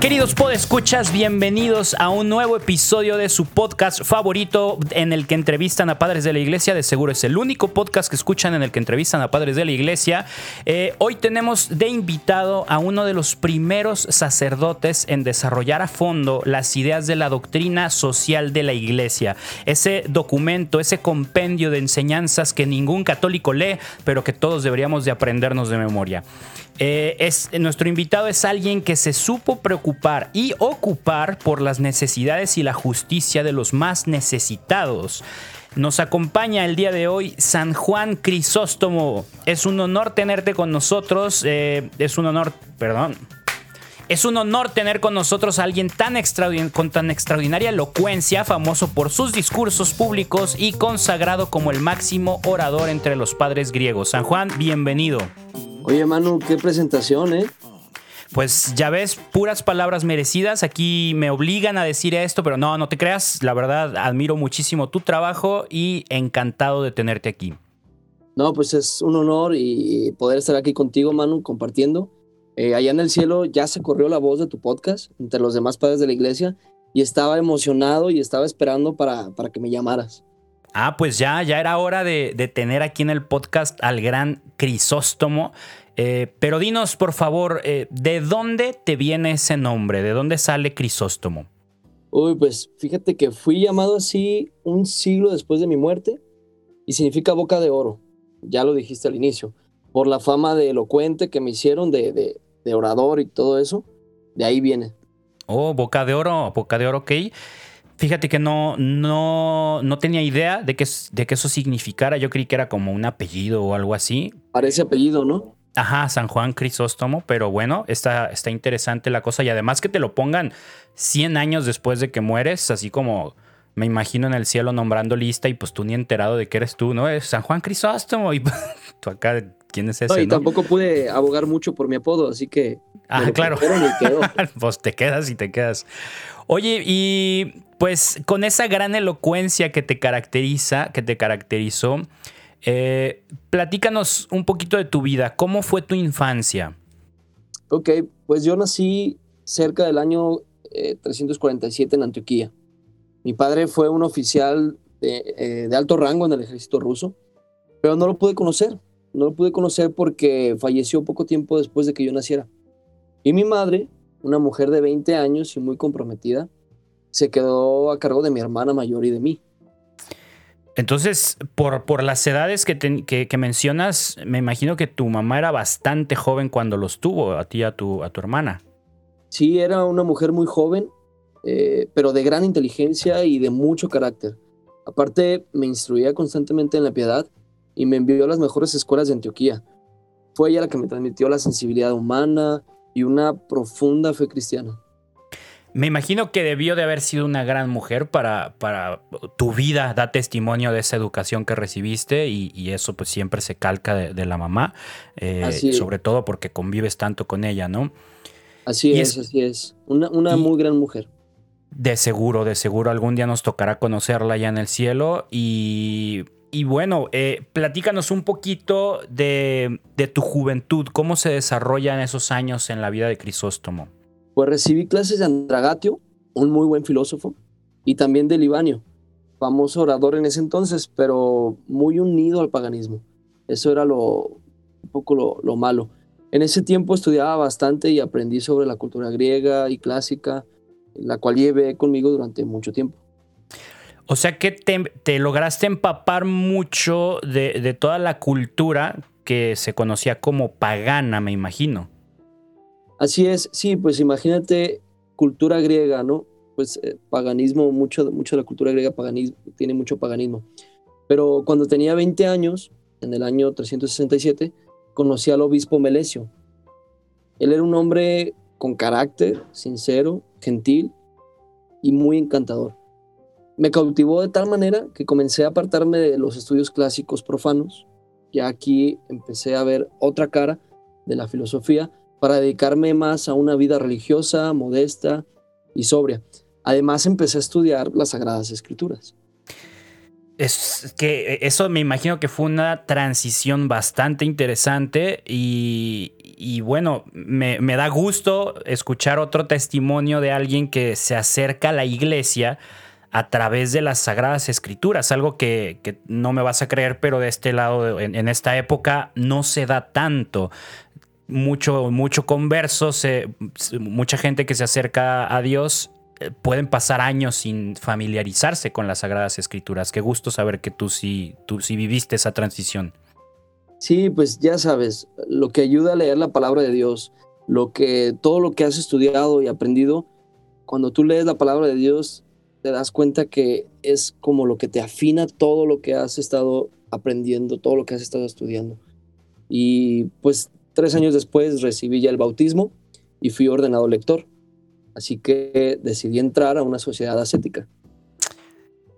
Queridos podescuchas, bienvenidos a un nuevo episodio de su podcast favorito en el que entrevistan a padres de la iglesia. De seguro es el único podcast que escuchan en el que entrevistan a padres de la iglesia. Eh, hoy tenemos de invitado a uno de los primeros sacerdotes en desarrollar a fondo las ideas de la doctrina social de la iglesia. Ese documento, ese compendio de enseñanzas que ningún católico lee, pero que todos deberíamos de aprendernos de memoria. Eh, es, nuestro invitado es alguien que se supo preocupar y ocupar por las necesidades y la justicia de los más necesitados. Nos acompaña el día de hoy San Juan Crisóstomo. Es un honor tenerte con nosotros. Eh, es un honor, perdón. Es un honor tener con nosotros a alguien tan con tan extraordinaria elocuencia, famoso por sus discursos públicos y consagrado como el máximo orador entre los padres griegos. San Juan, bienvenido. Oye, Manu, qué presentación, ¿eh? Pues ya ves, puras palabras merecidas. Aquí me obligan a decir esto, pero no, no te creas. La verdad, admiro muchísimo tu trabajo y encantado de tenerte aquí. No, pues es un honor y poder estar aquí contigo, Manu, compartiendo. Eh, allá en el cielo ya se corrió la voz de tu podcast entre los demás padres de la iglesia y estaba emocionado y estaba esperando para, para que me llamaras. Ah, pues ya, ya era hora de, tener aquí en el podcast al gran Crisóstomo. Eh, pero dinos, por favor, eh, ¿de dónde te viene ese nombre? ¿De dónde sale Crisóstomo? Uy, pues fíjate que fui llamado así un siglo después de mi muerte y significa boca de oro. Ya lo dijiste al inicio. Por la fama de elocuente que me hicieron de, de orador y todo eso, de ahí viene. Oh, boca de oro, boca de oro, ok. Fíjate que no, no, no tenía idea de que, de que eso significara. Yo creí que era como un apellido o algo así. Parece apellido, ¿no? Ajá, San Juan Crisóstomo, pero bueno, está, está interesante la cosa y además que te lo pongan 100 años después de que mueres, así como me imagino en el cielo nombrando lista y pues tú ni enterado de que eres tú, ¿no? Es San Juan Crisóstomo y tú acá, ¿quién es ese? No, y tampoco pude abogar mucho por mi apodo, así que... Ah, claro. pues te quedas y te quedas. Oye, y pues con esa gran elocuencia que te caracteriza, que te caracterizó, eh, platícanos un poquito de tu vida. ¿Cómo fue tu infancia? Ok, pues yo nací cerca del año 347 eh, en Antioquía. Mi padre fue un oficial eh, de, alto rango en el ejército ruso, pero no lo pude conocer. No lo pude conocer porque falleció poco tiempo después de que yo naciera. Y mi madre, una mujer de 20 años y muy comprometida, se quedó a cargo de mi hermana mayor y de mí. Entonces, por, por las edades que, que, mencionas, me imagino que tu mamá era bastante joven cuando los tuvo, a ti y a tu, a tu hermana. Sí, era una mujer muy joven, eh, pero de gran inteligencia y de mucho carácter. Aparte, me instruía constantemente en la piedad y me envió a las mejores escuelas de Antioquía. Fue ella la que me transmitió la sensibilidad humana y una profunda fe cristiana. Me imagino que debió de haber sido una gran mujer para, para tu vida, da testimonio de esa educación que recibiste y, eso pues siempre se calca de, la mamá, eh, sobre todo porque convives tanto con ella, ¿no? Así es, así es. Una, una muy gran mujer. De seguro, de seguro algún día nos tocará conocerla ya en el cielo y y bueno, eh, platícanos un poquito de, tu juventud, cómo se desarrollan esos años en la vida de Crisóstomo. Pues recibí clases de Andragatio, un muy buen filósofo, y también de Libanio, famoso orador en ese entonces, pero muy unido al paganismo. Eso era lo, un poco lo, lo malo. En ese tiempo estudiaba bastante y aprendí sobre la cultura griega y clásica, la cual llevé conmigo durante mucho tiempo. O sea que te, lograste empapar mucho de, toda la cultura que se conocía como pagana, me imagino. Así es, sí, pues imagínate cultura griega, ¿no? Pues eh, paganismo, mucho, mucho de la cultura griega paganismo, tiene mucho paganismo. Pero cuando tenía 20 años, en el año 367, conocí al obispo Melesio. Él era un hombre con carácter, sincero, gentil y muy encantador. Me cautivó de tal manera que comencé a apartarme de los estudios clásicos profanos. Ya aquí empecé a ver otra cara de la filosofía para dedicarme más a una vida religiosa, modesta y sobria. Además empecé a estudiar las Sagradas Escrituras. Es que eso me imagino que fue una transición bastante interesante y, y bueno, me, da gusto escuchar otro testimonio de alguien que se acerca a la iglesia a través de las sagradas escrituras, algo que, no me vas a creer, pero de este lado, en, esta época, no se da tanto. Mucho, mucho converso, mucha gente que se acerca a Dios eh, pueden pasar años sin familiarizarse con las sagradas escrituras. Qué gusto saber que tú sí, tú sí viviste esa transición. Sí, pues ya sabes, lo que ayuda a leer la palabra de Dios, lo que todo lo que has estudiado y aprendido, cuando tú lees la palabra de Dios, te das cuenta que es como lo que te afina todo lo que has estado aprendiendo, todo lo que has estado estudiando. Y pues tres años después recibí ya el bautismo y fui ordenado lector. Así que decidí entrar a una sociedad ascética.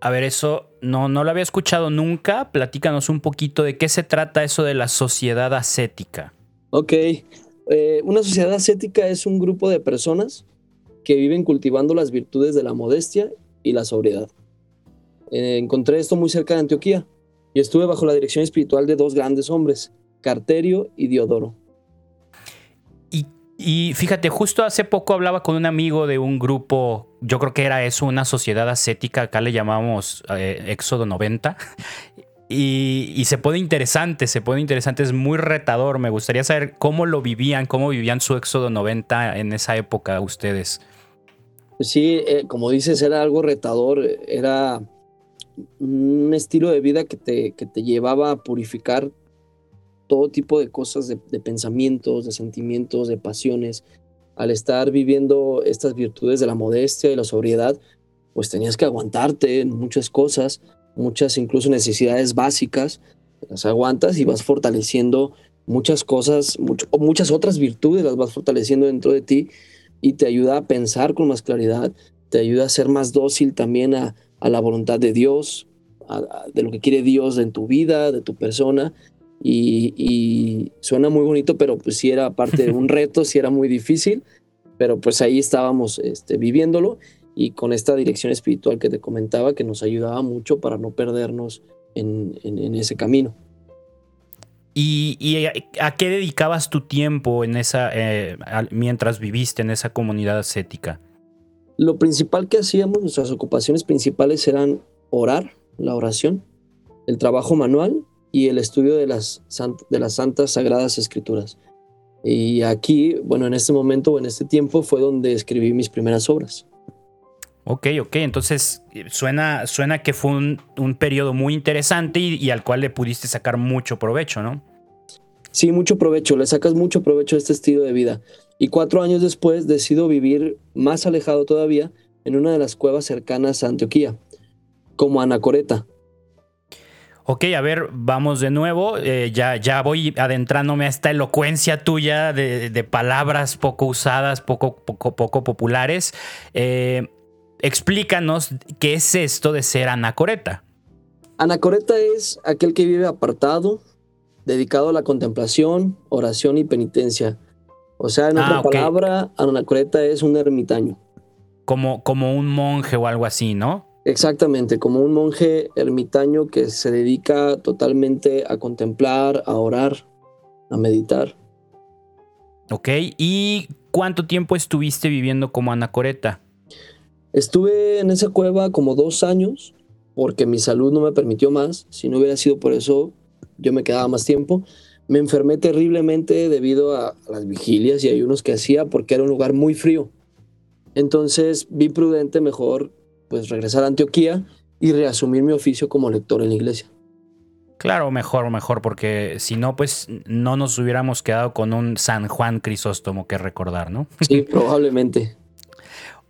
A ver, eso no, no lo había escuchado nunca. Platícanos un poquito de qué se trata eso de la sociedad ascética. Ok. Eh, una sociedad ascética es un grupo de personas que viven cultivando las virtudes de la modestia y la sobriedad. Eh, encontré esto muy cerca de Antioquía y estuve bajo la dirección espiritual de dos grandes hombres, Carterio y Diodoro. Y fíjate, justo hace poco hablaba con un amigo de un grupo, yo creo que era eso, una sociedad ascética, acá le llamamos eh, Éxodo 90. Y, se pone interesante, se pone interesante, es muy retador. Me gustaría saber cómo lo vivían, cómo vivían su Éxodo 90 en esa época ustedes. Sí, eh, como dices, era algo retador, era un estilo de vida que te, que te llevaba a purificar todo tipo de cosas, de, pensamientos, de sentimientos, de pasiones. Al estar viviendo estas virtudes de la modestia y la sobriedad, pues tenías que aguantarte en muchas cosas, muchas incluso necesidades básicas, las aguantas y vas fortaleciendo muchas cosas, muchas otras virtudes las vas fortaleciendo dentro de ti y te ayuda a pensar con más claridad, te ayuda a ser más dócil también a, la voluntad de Dios, de lo que quiere Dios en tu vida, de tu persona, y, suena muy bonito, pero pues sí era parte de un reto, sí era muy difícil, pero pues ahí estábamos este, viviéndolo y con esta dirección espiritual que te comentaba que nos ayudaba mucho para no perdernos en, ese camino. ¿Y, a qué dedicabas tu tiempo en esa, eh, mientras viviste en esa comunidad ascética? Lo principal que hacíamos, nuestras ocupaciones principales eran orar, la oración, el trabajo manual y el estudio de las, de las santas sagradas escrituras. Y aquí, bueno, en este momento o en este tiempo fue donde escribí mis primeras obras. Ok, ok, entonces suena, suena que fue un, un periodo muy interesante y, al cual le pudiste sacar mucho provecho, ¿no? Sí, mucho provecho, le sacas mucho provecho a este estilo de vida. Y cuatro años después decido vivir más alejado todavía en una de las cuevas cercanas a Antioquía, como Anacoreta, Ok, a ver, vamos de nuevo. Eh, ya, ya voy adentrándome a esta elocuencia tuya de, palabras poco usadas, poco, poco, poco populares. Eh, explícanos qué es esto de ser anacoreta. Anacoreta es aquel que vive apartado, dedicado a la contemplación, oración y penitencia. O sea, en otra ah, palabra, anacoreta es un ermitaño. Como, como un monje o algo así, ¿no? Exactamente, como un monje ermitaño que se dedica totalmente a contemplar, a orar, a meditar. Ok, ¿y cuánto tiempo estuviste viviendo como anacoreta? Estuve en esa cueva como dos años, porque mi salud no me permitió más. Si no hubiera sido por eso, yo me quedaba más tiempo. Me enfermé terriblemente debido a las vigilias y ayunos que hacía, porque era un lugar muy frío. Entonces vi prudente mejor pues regresar a Antioquía y reasumir mi oficio como lector en la iglesia. Claro, mejor, mejor, porque si no, pues no nos hubiéramos quedado con un San Juan Crisóstomo que recordar, ¿no? Sí, probablemente.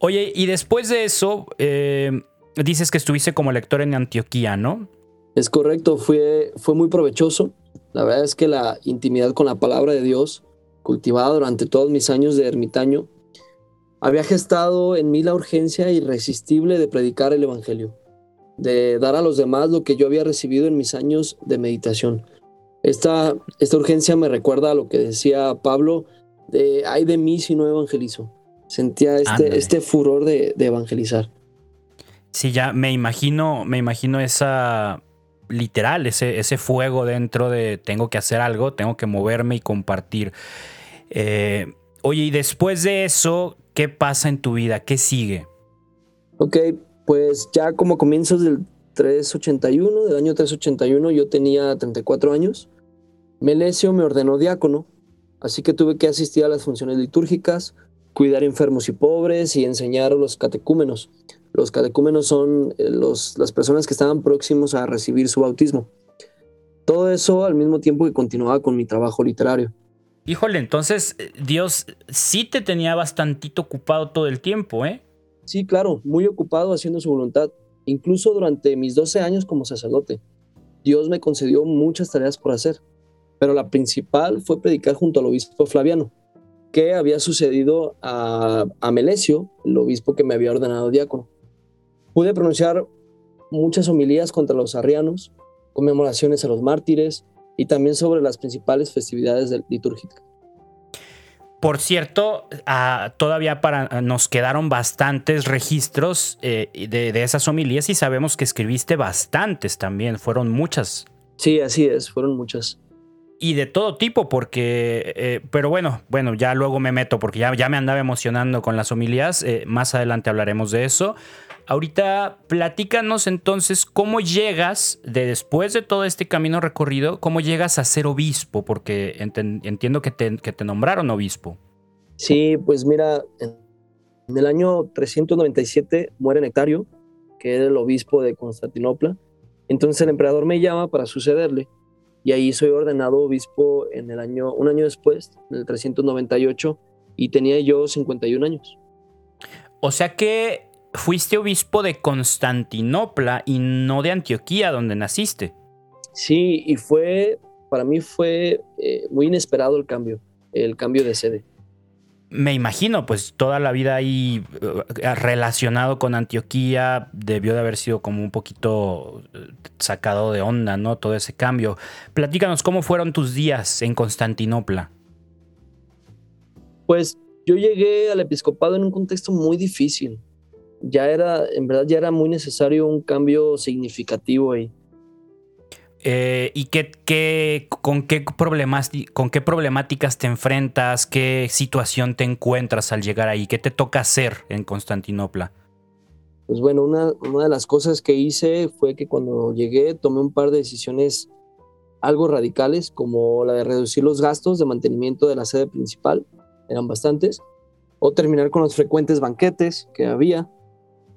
Oye, y después de eso, eh, dices que estuviste como lector en Antioquía, ¿no? Es correcto, fue, fue muy provechoso. La verdad es que la intimidad con la palabra de Dios, cultivada durante todos mis años de ermitaño, había gestado en mí la urgencia irresistible de predicar el Evangelio, de dar a los demás lo que yo había recibido en mis años de meditación. Esta, esta urgencia me recuerda a lo que decía Pablo, de ay de mí si no evangelizo. Sentía este, este furor de, de evangelizar. Sí, ya me imagino, me imagino esa literal, ese, ese fuego dentro de tengo que hacer algo, tengo que moverme y compartir. Eh, oye, y después de eso, ¿qué pasa en tu vida? ¿Qué sigue? Ok, pues ya como comienzos del 381, del año 381, yo tenía 34 años. Melesio me ordenó diácono, así que tuve que asistir a las funciones litúrgicas, cuidar enfermos y pobres y enseñar a los catecúmenos. Los catecúmenos son eh, los, las personas que estaban próximos a recibir su bautismo. Todo eso al mismo tiempo que continuaba con mi trabajo literario. Híjole, entonces eh, Dios sí te tenía bastantito ocupado todo el tiempo, ¿eh? Sí, claro, muy ocupado haciendo su voluntad. Incluso durante mis 12 años como sacerdote, Dios me concedió muchas tareas por hacer, pero la principal fue predicar junto al obispo Flaviano, que había sucedido a, a Melesio, el obispo que me había ordenado diácono. Pude pronunciar muchas homilías contra los arrianos, conmemoraciones a los mártires y también sobre las principales festividades litúrgicas. Por cierto, ah, todavía para, nos quedaron bastantes registros eh, de, esas homilías y sabemos que escribiste bastantes también, fueron muchas. Sí, así es, fueron muchas. Y de todo tipo, porque, eh, pero bueno, bueno, ya luego me meto porque ya, ya me andaba emocionando con las homilías, eh, más adelante hablaremos de eso. Ahorita platícanos entonces cómo llegas, de después de todo este camino recorrido, cómo llegas a ser obispo, porque entiendo que te, que te, nombraron obispo. Sí, pues mira, en, el año 397 muere Nectario, que era el obispo de Constantinopla. Entonces el emperador me llama para sucederle y ahí soy ordenado obispo en el año, un año después, en el 398, y tenía yo 51 años. O sea que fuiste obispo de Constantinopla y no de Antioquía, donde naciste. Sí, y fue, para mí fue eh, muy inesperado el cambio, el cambio de sede. Me imagino, pues toda la vida ahí eh, relacionado con Antioquía debió de haber sido como un poquito eh, sacado de onda, ¿no? Todo ese cambio. Platícanos, ¿cómo fueron tus días en Constantinopla? Pues yo llegué al episcopado en un contexto muy difícil ya era, en verdad ya era muy necesario un cambio significativo ahí. Eh, ¿Y qué, qué, con, qué problemas, con qué problemáticas te enfrentas? ¿Qué situación te encuentras al llegar ahí? ¿Qué te toca hacer en Constantinopla? Pues bueno, una, una de las cosas que hice fue que cuando llegué tomé un par de decisiones algo radicales, como la de reducir los gastos de mantenimiento de la sede principal, eran bastantes, o terminar con los frecuentes banquetes que había,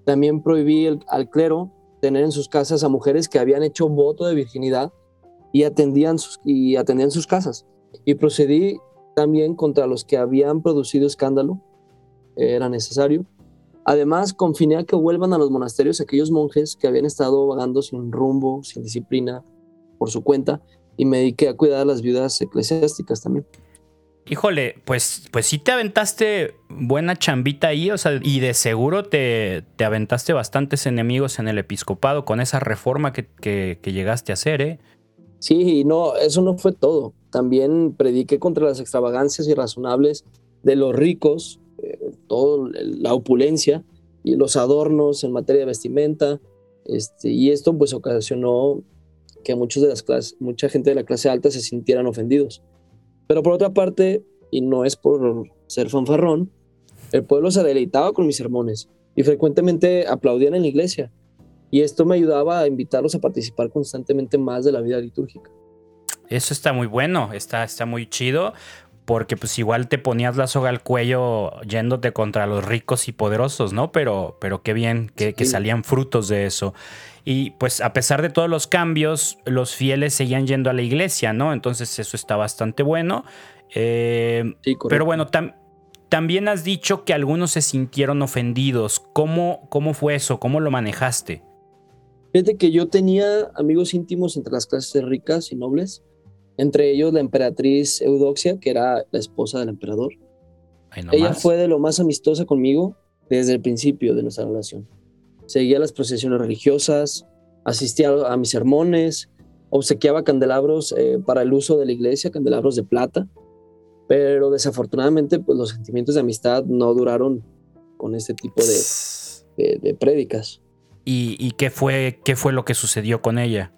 también prohibí al clero tener en sus casas a mujeres que habían hecho voto de virginidad y atendían sus, y atendían sus casas. Y procedí también contra los que habían producido escándalo, era necesario. Además, confiné a que vuelvan a los monasterios aquellos monjes que habían estado vagando sin rumbo, sin disciplina, por su cuenta, y me dediqué a cuidar a las viudas eclesiásticas también. Híjole, pues, pues sí te aventaste buena chambita ahí, o sea, y de seguro te, te aventaste bastantes enemigos en el episcopado con esa reforma que, llegaste a hacer, ¿eh? Sí, no, eso no fue todo. También prediqué contra las extravagancias irrazonables de los ricos, eh, toda la opulencia y los adornos en materia de vestimenta. Este, y esto pues ocasionó que muchos de las clases, mucha gente de la clase alta se sintieran ofendidos. Pero por otra parte, y no es por ser fanfarrón, el pueblo se deleitaba con mis sermones y frecuentemente aplaudían en la iglesia. Y esto me ayudaba a invitarlos a participar constantemente más de la vida litúrgica. Eso está muy bueno, está, está muy chido, porque pues igual te ponías la soga al cuello yéndote contra los ricos y poderosos, ¿no? Pero, pero qué bien que, que salían frutos de eso. Y pues a pesar de todos los cambios, los fieles seguían yendo a la iglesia, ¿no? Entonces eso está bastante bueno. Eh, pero bueno, también has dicho que algunos se sintieron ofendidos. ¿Cómo, ¿Cómo fue eso? ¿Cómo lo manejaste? Fíjate que yo tenía amigos íntimos entre las clases ricas y nobles, entre ellos la emperatriz Eudoxia, que era la esposa del emperador. Ella fue de lo más amistosa conmigo desde el principio de nuestra relación seguía las procesiones religiosas, asistía a mis sermones, obsequiaba candelabros eh, para el uso de la iglesia, candelabros de plata, pero desafortunadamente pues los sentimientos de amistad no duraron con este tipo de, de, prédicas. ¿Y, qué, fue, qué fue lo que sucedió con ella?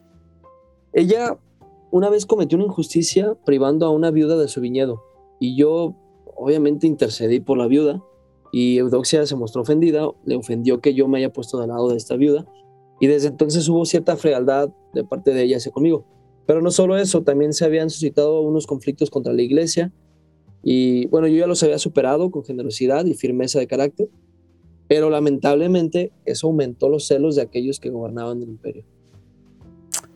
Ella una vez cometió una injusticia privando a una viuda de su viñedo y yo obviamente intercedí por la viuda y Eudoxia se mostró ofendida, le ofendió que yo me haya puesto del lado de esta viuda y desde entonces hubo cierta frialdad de parte de ella hacia conmigo. Pero no solo eso, también se habían suscitado unos conflictos contra la iglesia y bueno, yo ya los había superado con generosidad y firmeza de carácter, pero lamentablemente eso aumentó los celos de aquellos que gobernaban el imperio.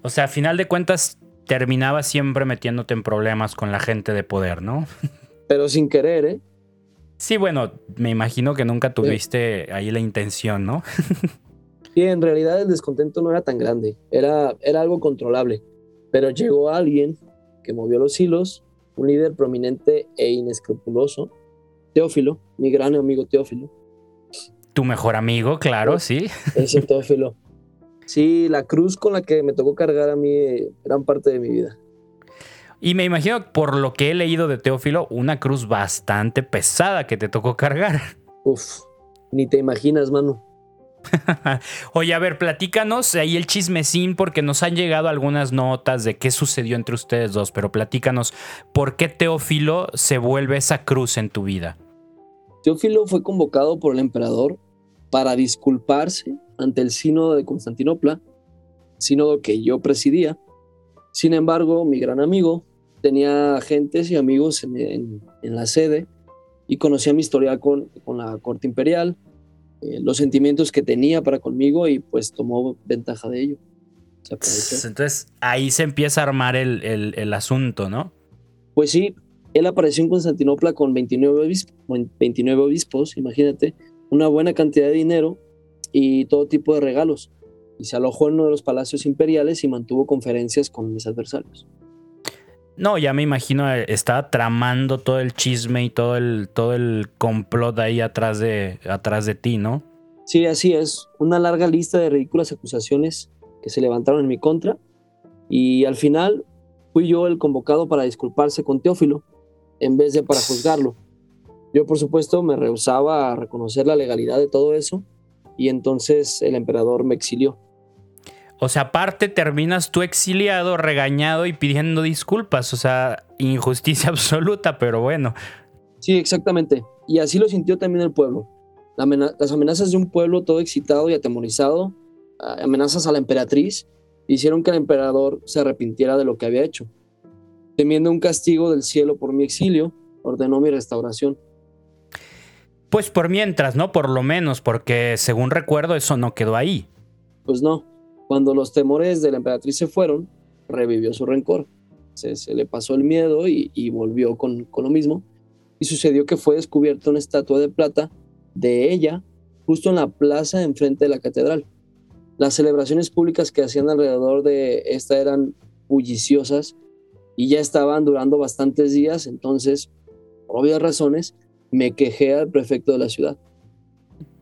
O sea, a final de cuentas terminaba siempre metiéndote en problemas con la gente de poder, ¿no? Pero sin querer, ¿eh? Sí, bueno, me imagino que nunca tuviste ahí la intención, ¿no? sí, en realidad el descontento no era tan grande, era, era algo controlable, pero llegó alguien que movió los hilos, un líder prominente e inescrupuloso, Teófilo, mi gran amigo Teófilo. Tu mejor amigo, claro, sí. Ese Teófilo. Sí, la cruz con la que me tocó cargar a mí eh, gran parte de mi vida. Y me imagino, por lo que he leído de Teófilo, una cruz bastante pesada que te tocó cargar. Uf, ni te imaginas, mano. Oye, a ver, platícanos ahí el chismecín porque nos han llegado algunas notas de qué sucedió entre ustedes dos, pero platícanos, ¿por qué Teófilo se vuelve esa cruz en tu vida? Teófilo fue convocado por el emperador para disculparse ante el sínodo de Constantinopla, sínodo que yo presidía. Sin embargo, mi gran amigo, tenía agentes y amigos en, la sede y conocía mi historial con, con la corte imperial, eh, los sentimientos que tenía para conmigo y pues tomó ventaja de ello. Entonces ahí se empieza a armar el, el, asunto, ¿no? Pues sí, él apareció en Constantinopla con 29 obispos, 29 obispos, imagínate, una buena cantidad de dinero y todo tipo de regalos. Y se alojó en uno de los palacios imperiales y mantuvo conferencias con mis adversarios. No, ya me imagino, eh, estaba tramando todo el chisme y todo el, todo el complot ahí atrás de, atrás de ti, ¿no? Sí, así es. Una larga lista de ridículas acusaciones que se levantaron en mi contra. Y al final fui yo el convocado para disculparse con Teófilo, en vez de para juzgarlo. Yo, por supuesto, me rehusaba a reconocer la legalidad de todo eso, y entonces el emperador me exilió. O sea, aparte terminas tú exiliado, regañado y pidiendo disculpas. O sea, injusticia absoluta, pero bueno. Sí, exactamente. Y así lo sintió también el pueblo. las amenazas de un pueblo todo excitado y atemorizado, amenazas a la emperatriz, hicieron que el emperador se arrepintiera de lo que había hecho. Temiendo un castigo del cielo por mi exilio, ordenó mi restauración. Pues por mientras, ¿no? Por lo menos, porque según recuerdo eso no quedó ahí. Pues no. Cuando los temores de la emperatriz se fueron, revivió su rencor. Se, le pasó el miedo y, volvió con, con, lo mismo. Y sucedió que fue descubierta una estatua de plata de ella justo en la plaza enfrente de la catedral. Las celebraciones públicas que hacían alrededor de esta eran bulliciosas y ya estaban durando bastantes días, entonces, por obvias razones, me quejé al prefecto de la ciudad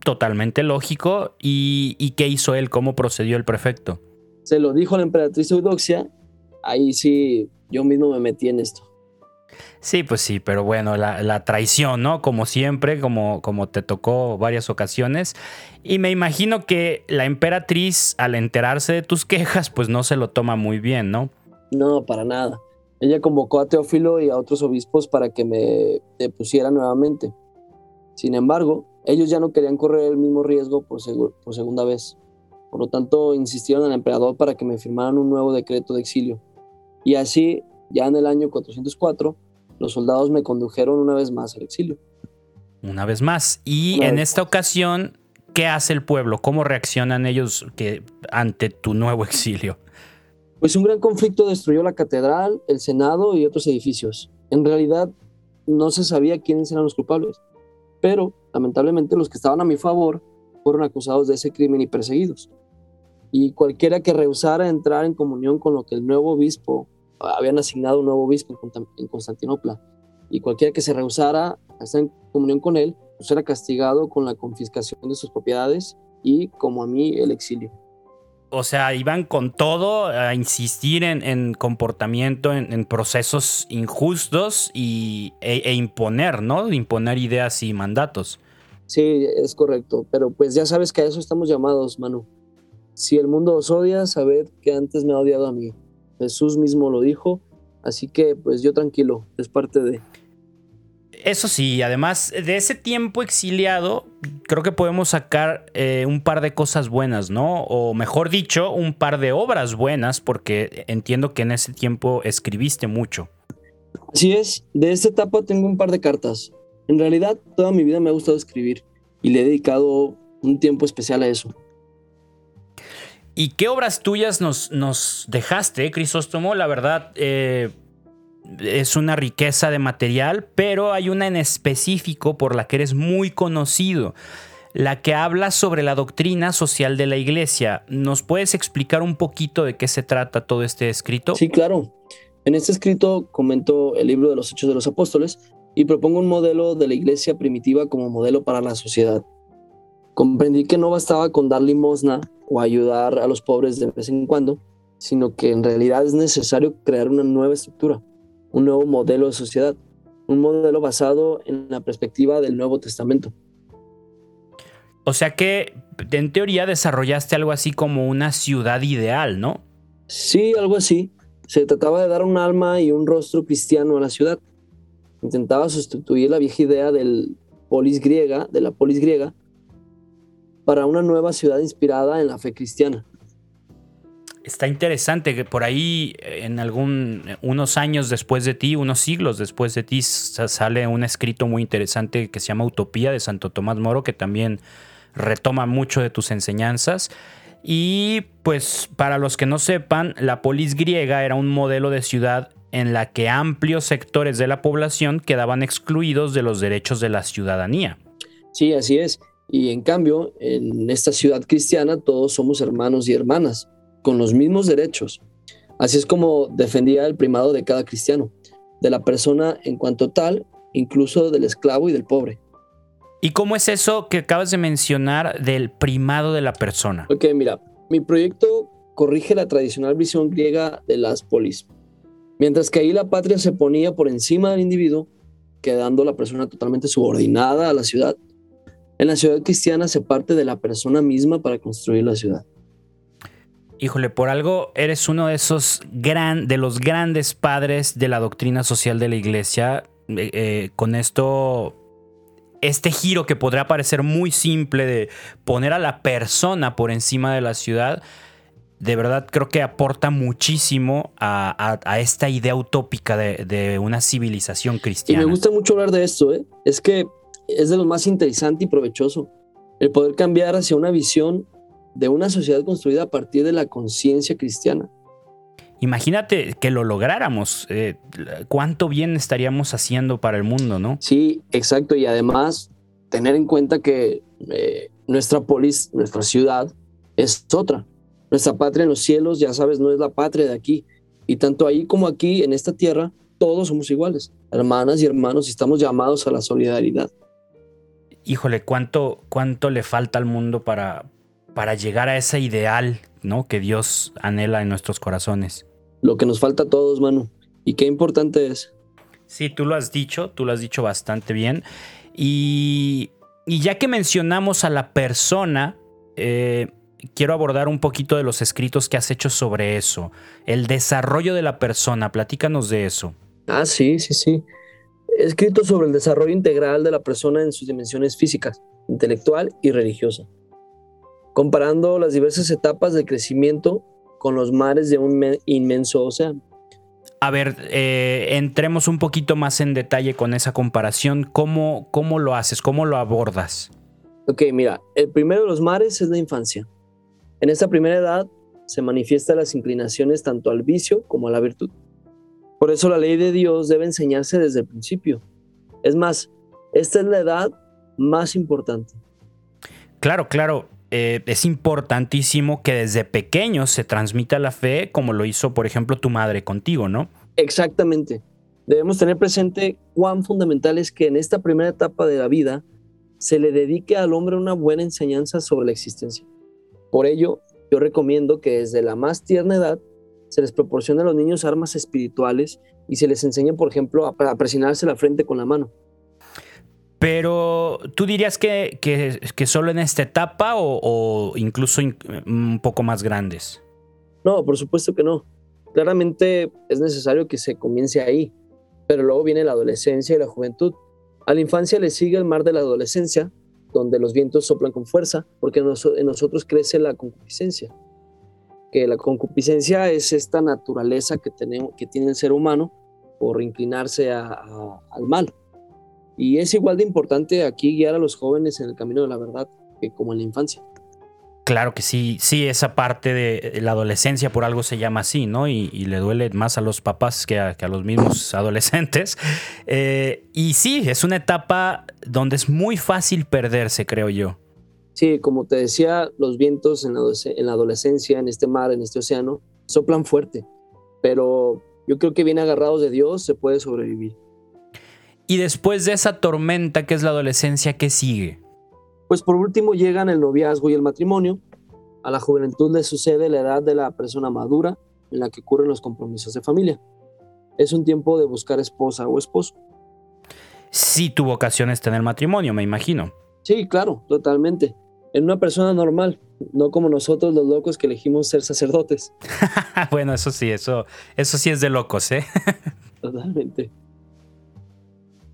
totalmente lógico. ¿Y, qué hizo él? ¿Cómo procedió el prefecto? Se lo dijo a la emperatriz Eudoxia. Ahí sí, yo mismo me metí en esto. Sí, pues sí, pero bueno, la, traición, ¿no? Como siempre, como, como te tocó varias ocasiones. Y me imagino que la emperatriz, al enterarse de tus quejas, pues no se lo toma muy bien, ¿no? No, para nada. Ella convocó a Teófilo y a otros obispos para que me depusiera nuevamente. Sin embargo, ellos ya no querían correr el mismo riesgo por, por segunda vez. Por lo tanto, insistieron al emperador para que me firmaran un nuevo decreto de exilio. Y así, ya en el año 404, los soldados me condujeron una vez más al exilio. Una vez más. Y en esta ocasión, ¿qué hace el pueblo? ¿Cómo reaccionan ellos que, ante tu nuevo exilio? Pues un gran conflicto destruyó la catedral, el senado y otros edificios. En realidad, no se sabía quiénes eran los culpables pero lamentablemente los que estaban a mi favor fueron acusados de ese crimen y perseguidos. Y cualquiera que rehusara entrar en comunión con lo que el nuevo obispo, habían asignado un nuevo obispo en Constantinopla, y cualquiera que se rehusara a estar en comunión con él, pues era castigado con la confiscación de sus propiedades y, como a mí, el exilio o sea, iban con todo a insistir en, comportamiento, en, procesos injustos y, e, e, imponer, ¿no? Imponer ideas y mandatos. Sí, es correcto, pero pues ya sabes que a eso estamos llamados, Manu. Si el mundo os odia, sabed que antes me ha odiado a mí. Jesús mismo lo dijo, así que pues yo tranquilo, es parte de... Eso sí, además de ese tiempo exiliado, creo que podemos sacar eh, un par de cosas buenas, ¿no? O mejor dicho, un par de obras buenas, porque entiendo que en ese tiempo escribiste mucho. Así es, de esta etapa tengo un par de cartas. En realidad, toda mi vida me ha gustado escribir y le he dedicado un tiempo especial a eso. ¿Y qué obras tuyas nos, nos dejaste, Crisóstomo? La verdad, eh, es una riqueza de material, pero hay una en específico por la que eres muy conocido, la que habla sobre la doctrina social de la iglesia. ¿Nos puedes explicar un poquito de qué se trata todo este escrito? Sí, claro. En este escrito comento el libro de los Hechos de los Apóstoles y propongo un modelo de la iglesia primitiva como modelo para la sociedad. Comprendí que no bastaba con dar limosna o ayudar a los pobres de vez en cuando, sino que en realidad es necesario crear una nueva estructura un nuevo modelo de sociedad, un modelo basado en la perspectiva del Nuevo Testamento. O sea que en teoría desarrollaste algo así como una ciudad ideal, ¿no? Sí, algo así. Se trataba de dar un alma y un rostro cristiano a la ciudad. Intentaba sustituir la vieja idea del polis griega, de la polis griega, para una nueva ciudad inspirada en la fe cristiana está interesante que por ahí en algún unos años después de ti, unos siglos después de ti sale un escrito muy interesante que se llama Utopía de Santo Tomás Moro que también retoma mucho de tus enseñanzas. Y pues para los que no sepan, la polis griega era un modelo de ciudad en la que amplios sectores de la población quedaban excluidos de los derechos de la ciudadanía. Sí, así es. Y en cambio, en esta ciudad cristiana todos somos hermanos y hermanas con los mismos derechos. Así es como defendía el primado de cada cristiano, de la persona en cuanto tal, incluso del esclavo y del pobre. ¿Y cómo es eso que acabas de mencionar del primado de la persona? Ok, mira, mi proyecto corrige la tradicional visión griega de las polis. Mientras que ahí la patria se ponía por encima del individuo, quedando la persona totalmente subordinada a la ciudad, en la ciudad cristiana se parte de la persona misma para construir la ciudad híjole, por algo eres uno de esos gran, de los grandes padres de la doctrina social de la iglesia. Eh, eh, con esto, este giro que podría parecer muy simple de poner a la persona por encima de la ciudad, de verdad creo que aporta muchísimo a, esta idea utópica de, una civilización cristiana. Y me gusta mucho hablar de esto, ¿eh? es que es de lo más interesante y provechoso, el poder cambiar hacia una visión de una sociedad construida a partir de la conciencia cristiana. Imagínate que lo lográramos, eh, cuánto bien estaríamos haciendo para el mundo, ¿no? Sí, exacto, y además tener en cuenta que eh, nuestra polis, nuestra ciudad, es otra. Nuestra patria en los cielos, ya sabes, no es la patria de aquí. Y tanto ahí como aquí, en esta tierra, todos somos iguales, hermanas y hermanos, y estamos llamados a la solidaridad. Híjole, ¿cuánto, cuánto le falta al mundo para, para llegar a ese ideal, ¿no? Que Dios anhela en nuestros corazones. Lo que nos falta a todos, Manu. Y qué importante es. Sí, tú lo has dicho, tú lo has dicho bastante bien. Y, ya que mencionamos a la persona, eh, quiero abordar un poquito de los escritos que has hecho sobre eso. El desarrollo de la persona, platícanos de eso. Ah, sí, sí, sí. He escrito sobre el desarrollo integral de la persona en sus dimensiones físicas, intelectual y religiosa comparando las diversas etapas de crecimiento con los mares de un inmenso océano. A ver, eh, entremos un poquito más en detalle con esa comparación. ¿Cómo, ¿Cómo lo haces? ¿Cómo lo abordas? Ok, mira, el primero de los mares es la infancia. En esta primera edad se manifiestan las inclinaciones tanto al vicio como a la virtud. Por eso la ley de Dios debe enseñarse desde el principio. Es más, esta es la edad más importante. Claro, claro. Eh, es importantísimo que desde pequeño se transmita la fe, como lo hizo, por ejemplo, tu madre contigo, ¿no? Exactamente. Debemos tener presente cuán fundamental es que en esta primera etapa de la vida se le dedique al hombre una buena enseñanza sobre la existencia. Por ello, yo recomiendo que desde la más tierna edad se les proporcione a los niños armas espirituales y se les enseñe, por ejemplo, a presionarse la frente con la mano. Pero tú dirías que, que, solo en esta etapa o, incluso un poco más grandes. No, por supuesto que no. Claramente es necesario que se comience ahí, pero luego viene la adolescencia y la juventud. A la infancia le sigue el mar de la adolescencia, donde los vientos soplan con fuerza, porque en nosotros crece la concupiscencia. Que la concupiscencia es esta naturaleza que, tenemos, que tiene el ser humano por inclinarse al mal. Y es igual de importante aquí guiar a los jóvenes en el camino de la verdad que como en la infancia. Claro que sí, sí, esa parte de la adolescencia por algo se llama así, ¿no? Y, le duele más a los papás que a, los mismos adolescentes. Eh, y sí, es una etapa donde es muy fácil perderse, creo yo. Sí, como te decía, los vientos en la, adolescencia, en este mar, en este océano, soplan fuerte, pero yo creo que bien agarrados de Dios se puede sobrevivir. Y después de esa tormenta que es la adolescencia, ¿qué sigue? Pues por último llegan el noviazgo y el matrimonio. A la juventud le sucede la edad de la persona madura en la que ocurren los compromisos de familia. Es un tiempo de buscar esposa o esposo. Sí, tu vocación es tener matrimonio, me imagino. Sí, claro, totalmente. En una persona normal, no como nosotros los locos que elegimos ser sacerdotes. bueno, eso sí, eso, eso sí es de locos, ¿eh? Totalmente.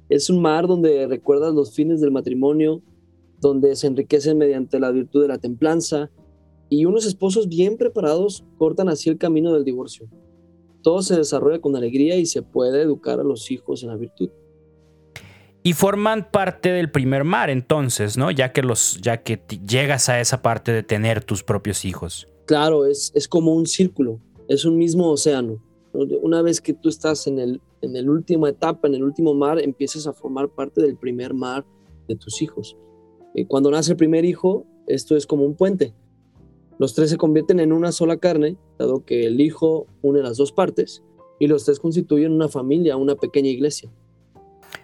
Es un mar donde recuerdas los fines del matrimonio, donde se enriquecen mediante la virtud de la templanza, y unos esposos bien preparados cortan así el camino del divorcio. Todo se desarrolla con alegría y se puede educar a los hijos en la virtud. Y forman parte del primer mar, entonces, ¿no? Ya que los, ya que llegas a esa parte de tener tus propios hijos. Claro, es, es como un círculo, es un mismo océano. Una vez que tú estás en el, en el última etapa, en el último mar, empiezas a formar parte del primer mar de tus hijos. Eh, cuando nace el primer hijo, esto es como un puente. Los tres se convierten en una sola carne, dado que el hijo une las dos partes, y los tres constituyen una familia, una pequeña iglesia.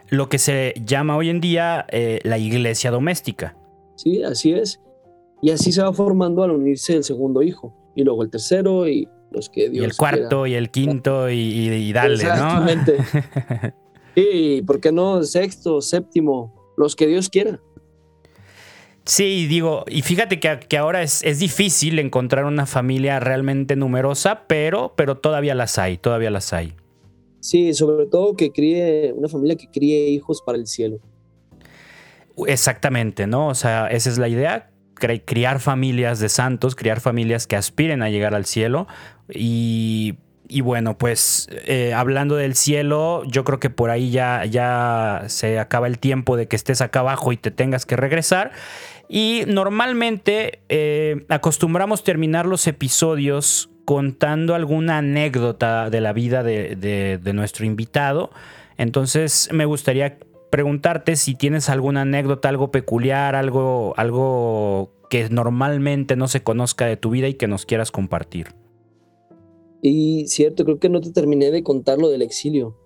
Lo que se llama hoy en día eh, la iglesia doméstica. Sí, así es. Y así se va formando al unirse el segundo hijo, y luego el tercero, y los que Dios Y el cuarto, y el quinto, y, y, dale, Exactamente. ¿no? y, ¿por qué no? Sexto, séptimo, los que Dios quiera. Sí, digo, y fíjate que, ahora es, es, difícil encontrar una familia realmente numerosa, pero, pero todavía las hay, todavía las hay. Sí, sobre todo que críe, una familia que críe hijos para el cielo. Exactamente, ¿no? O sea, esa es la idea, criar familias de santos, criar familias que aspiren a llegar al cielo. Y, y bueno, pues eh, hablando del cielo, yo creo que por ahí ya, ya se acaba el tiempo de que estés acá abajo y te tengas que regresar. Y normalmente eh, acostumbramos terminar los episodios contando alguna anécdota de la vida de, nuestro invitado. Entonces me gustaría preguntarte si tienes alguna anécdota, algo peculiar, algo, algo que normalmente no se conozca de tu vida y que nos quieras compartir. Y cierto, creo que no te terminé de contar lo del exilio.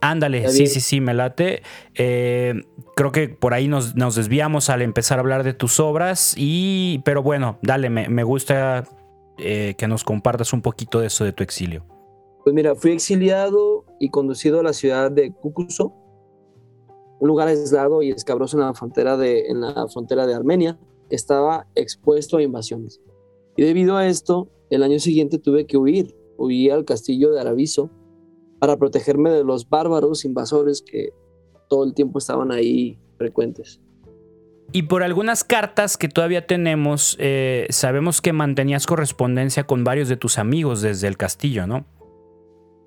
Ándale, sí, sí, sí, me late. Eh, creo que por ahí nos, desviamos al empezar a hablar de tus obras, y, pero bueno, dale, me, gusta eh, que nos compartas un poquito de eso de tu exilio. Pues mira, fui exiliado y conducido a la ciudad de Cucuso, un lugar aislado y escabroso en la frontera de, en la frontera de Armenia, que estaba expuesto a invasiones. Y debido a esto, el año siguiente tuve que huir. Huí al castillo de Araviso, para protegerme de los bárbaros invasores que todo el tiempo estaban ahí frecuentes. Y por algunas cartas que todavía tenemos, eh, sabemos que mantenías correspondencia con varios de tus amigos desde el castillo, ¿no?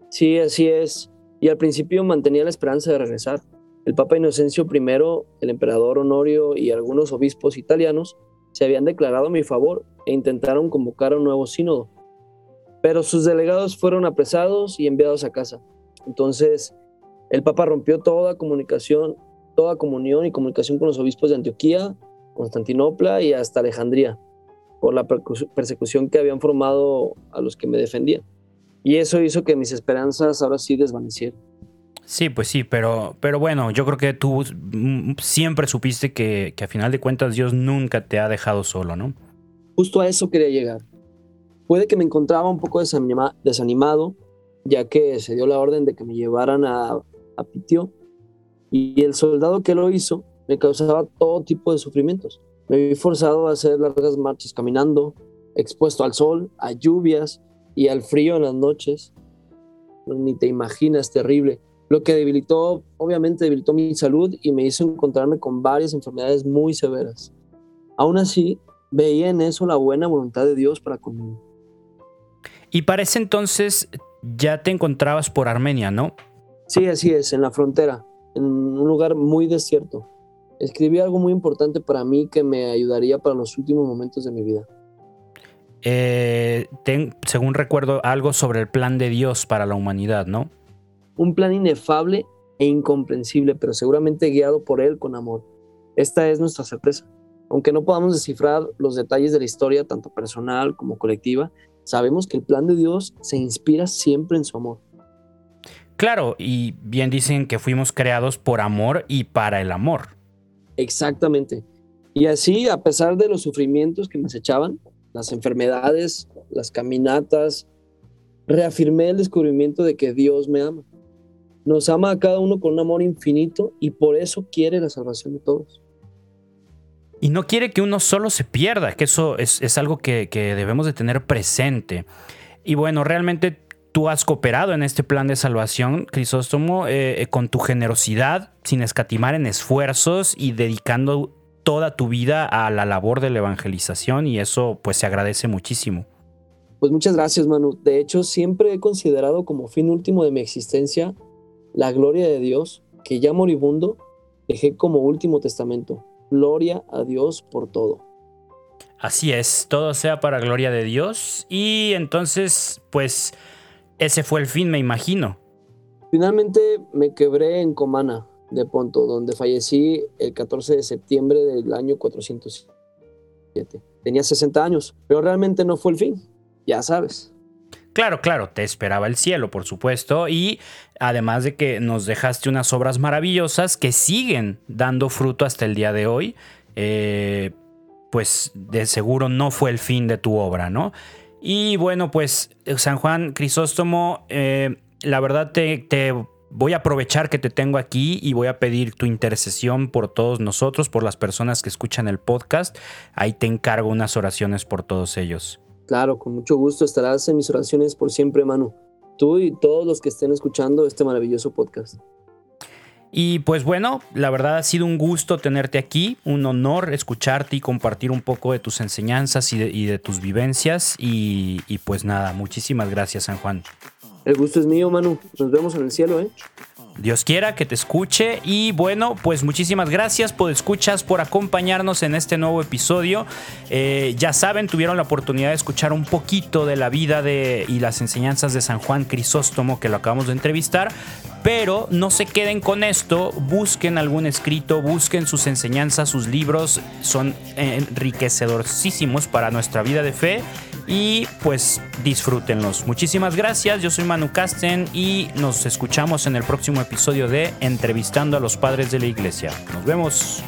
Sí, así es. Y al principio mantenía la esperanza de regresar. El Papa Inocencio I, el emperador Honorio y algunos obispos italianos se habían declarado a mi favor e intentaron convocar a un nuevo sínodo pero sus delegados fueron apresados y enviados a casa. Entonces, el Papa rompió toda comunicación, toda comunión y comunicación con los obispos de Antioquía, Constantinopla y hasta Alejandría, por la persecución que habían formado a los que me defendían. Y eso hizo que mis esperanzas ahora sí desvanecieran. Sí, pues sí, pero, pero bueno, yo creo que tú siempre supiste que, que a final de cuentas Dios nunca te ha dejado solo, ¿no? Justo a eso quería llegar. Puede que me encontraba un poco desanimado, ya que se dio la orden de que me llevaran a, a y el soldado que lo hizo me causaba todo tipo de sufrimientos. Me vi forzado a hacer largas marchas caminando, expuesto al sol, a lluvias y al frío en las noches. Ni te imaginas, terrible. lo que debilitó, obviamente debilitó mi salud y me hizo encontrarme con varias enfermedades muy severas. Aún así, veía en eso la buena voluntad de Dios para conmigo. Y para ese entonces ya te encontrabas por Armenia, ¿no? Sí, así es, en la frontera, en un lugar muy desierto. Escribí algo muy importante para mí que me ayudaría para los últimos momentos de mi vida. Eh, según recuerdo, algo sobre el plan de Dios para la humanidad, ¿no? Un plan inefable e incomprensible, pero seguramente guiado por Él con amor. Esta es nuestra certeza. Aunque no podamos descifrar los detalles de la historia, tanto personal como colectiva, sabemos que el plan de Dios se inspira siempre en su amor. Claro, y bien dicen que fuimos creados por amor y para el amor. Exactamente. Y así, a pesar de los sufrimientos que me echaban, las enfermedades, las caminatas, reafirmé el descubrimiento de que Dios me ama. Nos ama a cada uno con un amor infinito y por eso quiere la salvación de todos. Y no quiere que uno solo se pierda, que eso es, algo que, debemos de tener presente. Y bueno, realmente tú has cooperado en este plan de salvación, Crisóstomo, eh, eh, con tu generosidad, sin escatimar en esfuerzos y dedicando toda tu vida a la labor de la evangelización y eso pues se agradece muchísimo. Pues muchas gracias, Manu. De hecho, siempre he considerado como fin último de mi existencia la gloria de Dios, que ya moribundo dejé como último testamento. Gloria a Dios por todo. Así es, todo sea para gloria de Dios y entonces pues ese fue el fin, me imagino. Finalmente me quebré en Comana, de Ponto, donde fallecí el 14 de septiembre del año 407. Tenía 60 años, pero realmente no fue el fin, ya sabes. Claro, claro, te esperaba el cielo, por supuesto, y además de que nos dejaste unas obras maravillosas que siguen dando fruto hasta el día de hoy, eh, pues de seguro no fue el fin de tu obra, ¿no? Y bueno, pues San Juan Crisóstomo, eh, la verdad te, voy a aprovechar que te tengo aquí y voy a pedir tu intercesión por todos nosotros, por las personas que escuchan el podcast. Ahí te encargo unas oraciones por todos ellos. Claro, con mucho gusto estarás en mis oraciones por siempre, Manu. Tú y todos los que estén escuchando este maravilloso podcast. Y pues bueno, la verdad ha sido un gusto tenerte aquí, un honor escucharte y compartir un poco de tus enseñanzas y de, tus vivencias. Y, y, pues nada, muchísimas gracias, San Juan. El gusto es mío, Manu. Nos vemos en el cielo, ¿eh? Dios quiera que te escuche. Y bueno, pues muchísimas gracias por escuchas, por acompañarnos en este nuevo episodio. Eh, ya saben, tuvieron la oportunidad de escuchar un poquito de la vida de, y las enseñanzas de San Juan Crisóstomo, que lo acabamos de entrevistar. Pero no se queden con esto, busquen algún escrito, busquen sus enseñanzas, sus libros, son enriquecedorísimos para nuestra vida de fe y pues disfrútenlos. Muchísimas gracias, yo soy Manu Casten y nos escuchamos en el próximo episodio de Entrevistando a los Padres de la Iglesia. Nos vemos.